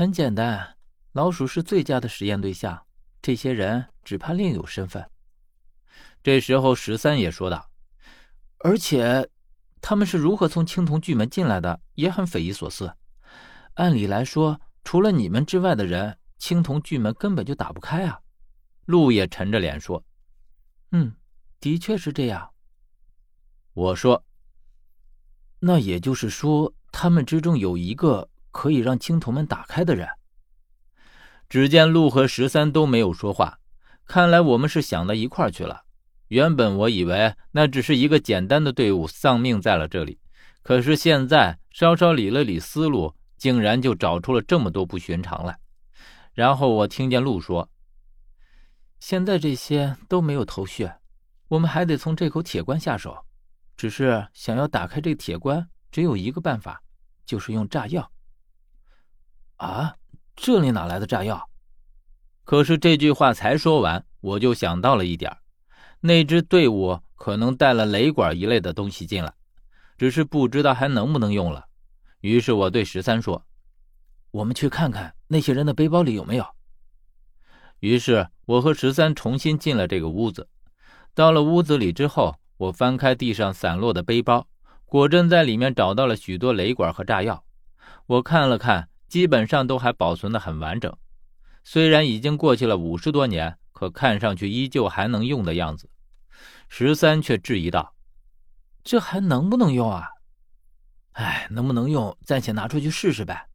很简单，老鼠是最佳的实验对象。这些人只怕另有身份。这时候，十三也说道：“而且，他们是如何从青铜巨门进来的，也很匪夷所思。按理来说，除了你们之外的人，青铜巨门根本就打不开啊。”鹿也沉着脸说：“嗯，的确是这样。”我说：“那也就是说，他们之中有一个。”可以让青铜门打开的人。只见陆和十三都没有说话，看来我们是想到一块去了。原本我以为那只是一个简单的队伍丧命在了这里，可是现在稍稍理了理思路，竟然就找出了这么多不寻常来。然后我听见陆说：“现在这些都没有头绪，我们还得从这口铁棺下手。只是想要打开这铁棺，只有一个办法，就是用炸药。”啊，这里哪来的炸药？可是这句话才说完，我就想到了一点那支队伍可能带了雷管一类的东西进来，只是不知道还能不能用了。于是我对十三说：“我们去看看那些人的背包里有没有。”于是我和十三重新进了这个屋子。到了屋子里之后，我翻开地上散落的背包，果真在里面找到了许多雷管和炸药。我看了看。基本上都还保存的很完整，虽然已经过去了五十多年，可看上去依旧还能用的样子。十三却质疑道：“这还能不能用啊？”“哎，能不能用，暂且拿出去试试呗。”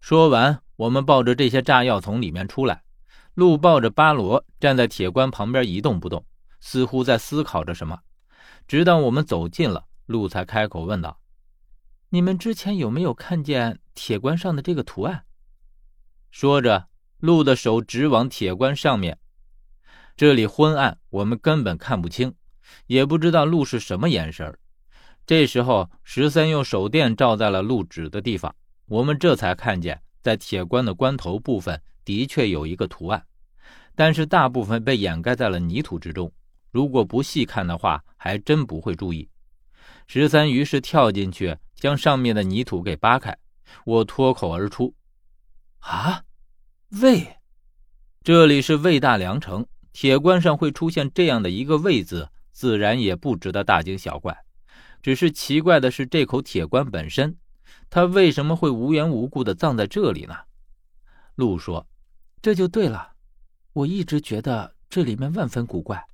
说完，我们抱着这些炸药从里面出来。路抱着巴罗站在铁棺旁边一动不动，似乎在思考着什么。直到我们走近了，路才开口问道：“你们之前有没有看见？”铁棺上的这个图案，说着，鹿的手指往铁棺上面。这里昏暗，我们根本看不清，也不知道鹿是什么眼神。这时候，十三用手电照在了鹿指的地方，我们这才看见，在铁棺的棺头部分的确有一个图案，但是大部分被掩盖在了泥土之中。如果不细看的话，还真不会注意。十三于是跳进去，将上面的泥土给扒开。我脱口而出：“啊，魏，这里是魏大梁城，铁棺上会出现这样的一个魏字，自然也不值得大惊小怪。只是奇怪的是，这口铁棺本身，它为什么会无缘无故的葬在这里呢？”陆说：“这就对了，我一直觉得这里面万分古怪，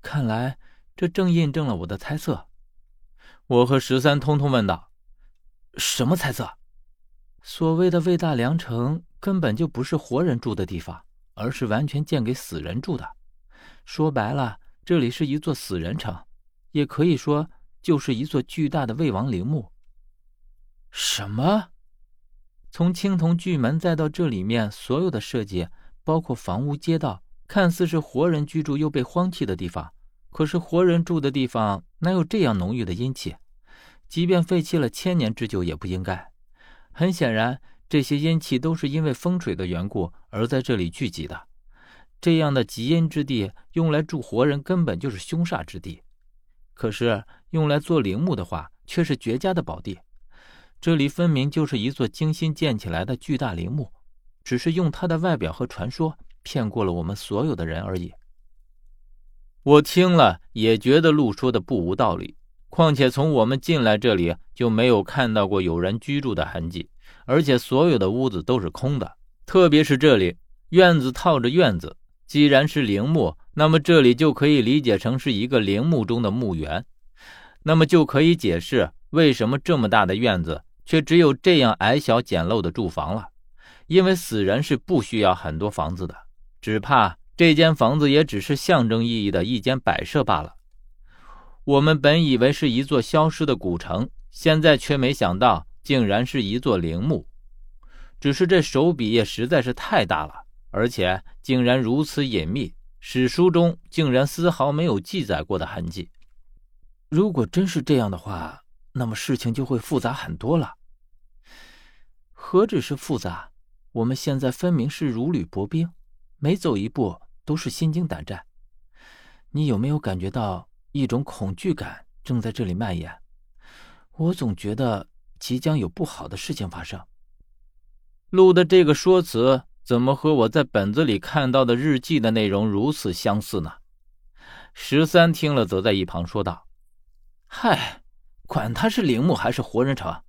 看来这正印证了我的猜测。”我和十三通通问道：“什么猜测？”所谓的魏大梁城根本就不是活人住的地方，而是完全建给死人住的。说白了，这里是一座死人城，也可以说就是一座巨大的魏王陵墓。什么？从青铜巨门再到这里面所有的设计，包括房屋、街道，看似是活人居住又被荒弃的地方，可是活人住的地方哪有这样浓郁的阴气？即便废弃了千年之久，也不应该。很显然，这些阴气都是因为风水的缘故而在这里聚集的。这样的极阴之地，用来住活人根本就是凶煞之地。可是用来做陵墓的话，却是绝佳的宝地。这里分明就是一座精心建起来的巨大陵墓，只是用它的外表和传说骗过了我们所有的人而已。我听了也觉得陆说的不无道理。况且从我们进来这里就没有看到过有人居住的痕迹，而且所有的屋子都是空的，特别是这里院子套着院子。既然是陵墓，那么这里就可以理解成是一个陵墓中的墓园，那么就可以解释为什么这么大的院子却只有这样矮小简陋的住房了。因为死人是不需要很多房子的，只怕这间房子也只是象征意义的一间摆设罢了。我们本以为是一座消失的古城，现在却没想到竟然是一座陵墓。只是这手笔也实在是太大了，而且竟然如此隐秘，史书中竟然丝毫没有记载过的痕迹。如果真是这样的话，那么事情就会复杂很多了。何止是复杂，我们现在分明是如履薄冰，每走一步都是心惊胆战。你有没有感觉到？一种恐惧感正在这里蔓延，我总觉得即将有不好的事情发生。陆的这个说辞怎么和我在本子里看到的日记的内容如此相似呢？十三听了，则在一旁说道：“嗨，管他是陵墓还是活人城，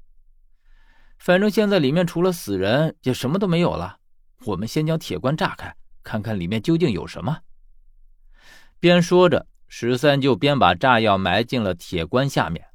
反正现在里面除了死人，也什么都没有了。我们先将铁棺炸开，看看里面究竟有什么。”边说着，十三就边把炸药埋进了铁棺下面。